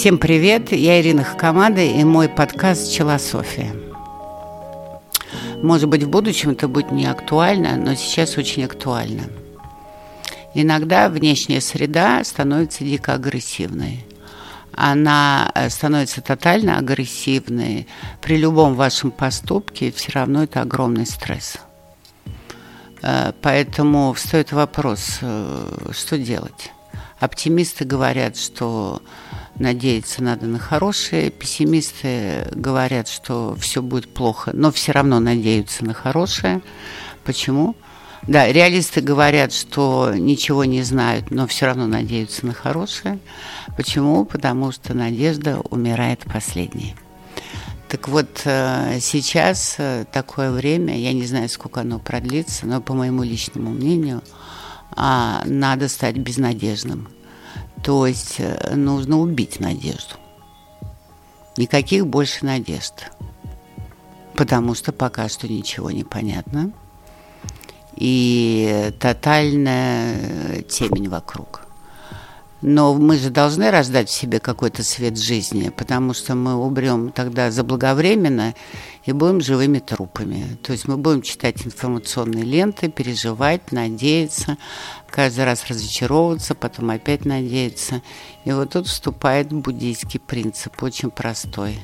Всем привет, я Ирина Хакамада и мой подкаст «Челософия». Может быть, в будущем это будет не актуально, но сейчас очень актуально. Иногда внешняя среда становится дико агрессивной. Она э, становится тотально агрессивной. При любом вашем поступке все равно это огромный стресс. Э, поэтому встает вопрос, э, что делать? Оптимисты говорят, что надеяться надо на хорошее, пессимисты говорят, что все будет плохо, но все равно надеются на хорошее. Почему? Да, реалисты говорят, что ничего не знают, но все равно надеются на хорошее. Почему? Потому что надежда умирает последней. Так вот, э, сейчас э, такое время, я не знаю, сколько оно продлится, но по моему личному мнению, а, надо стать безнадежным. То есть э, нужно убить надежду. Никаких больше надежд. Потому что пока что ничего не понятно. И тотальная темень вокруг. Но мы же должны рождать в себе какой-то свет жизни, потому что мы умрем тогда заблаговременно и будем живыми трупами. То есть мы будем читать информационные ленты, переживать, надеяться, каждый раз разочаровываться, потом опять надеяться. И вот тут вступает буддийский принцип, очень простой.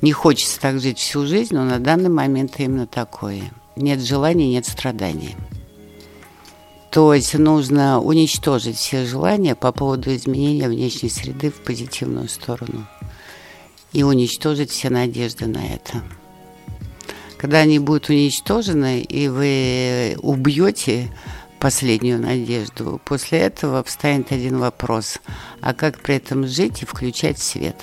Не хочется так жить всю жизнь, но на данный момент именно такое. Нет желаний, нет страданий. То есть нужно уничтожить все желания по поводу изменения внешней среды в позитивную сторону и уничтожить все надежды на это. Когда они будут уничтожены, и вы убьете последнюю надежду, после этого встанет один вопрос, а как при этом жить и включать свет?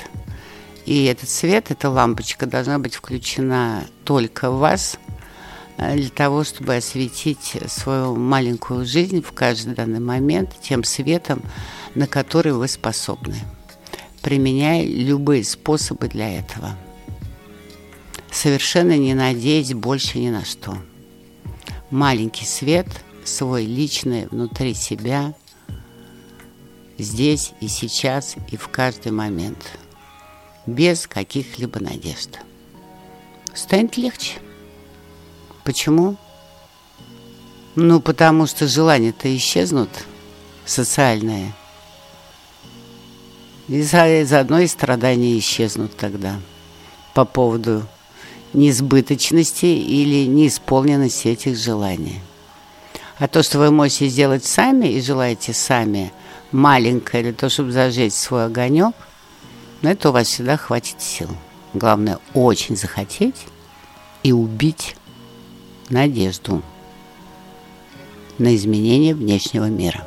И этот свет, эта лампочка должна быть включена только в вас – для того, чтобы осветить свою маленькую жизнь в каждый данный момент тем светом, на который вы способны, применяя любые способы для этого. Совершенно не надеясь больше ни на что. Маленький свет, свой личный внутри себя, здесь и сейчас и в каждый момент, без каких-либо надежд. Станет легче. Почему? Ну, потому что желания-то исчезнут социальные. И заодно и страдания исчезнут тогда по поводу неизбыточности или неисполненности этих желаний. А то, что вы можете сделать сами и желаете сами маленькое для того, чтобы зажечь свой огонек, на это у вас всегда хватит сил. Главное, очень захотеть и убить надежду на изменение внешнего мира.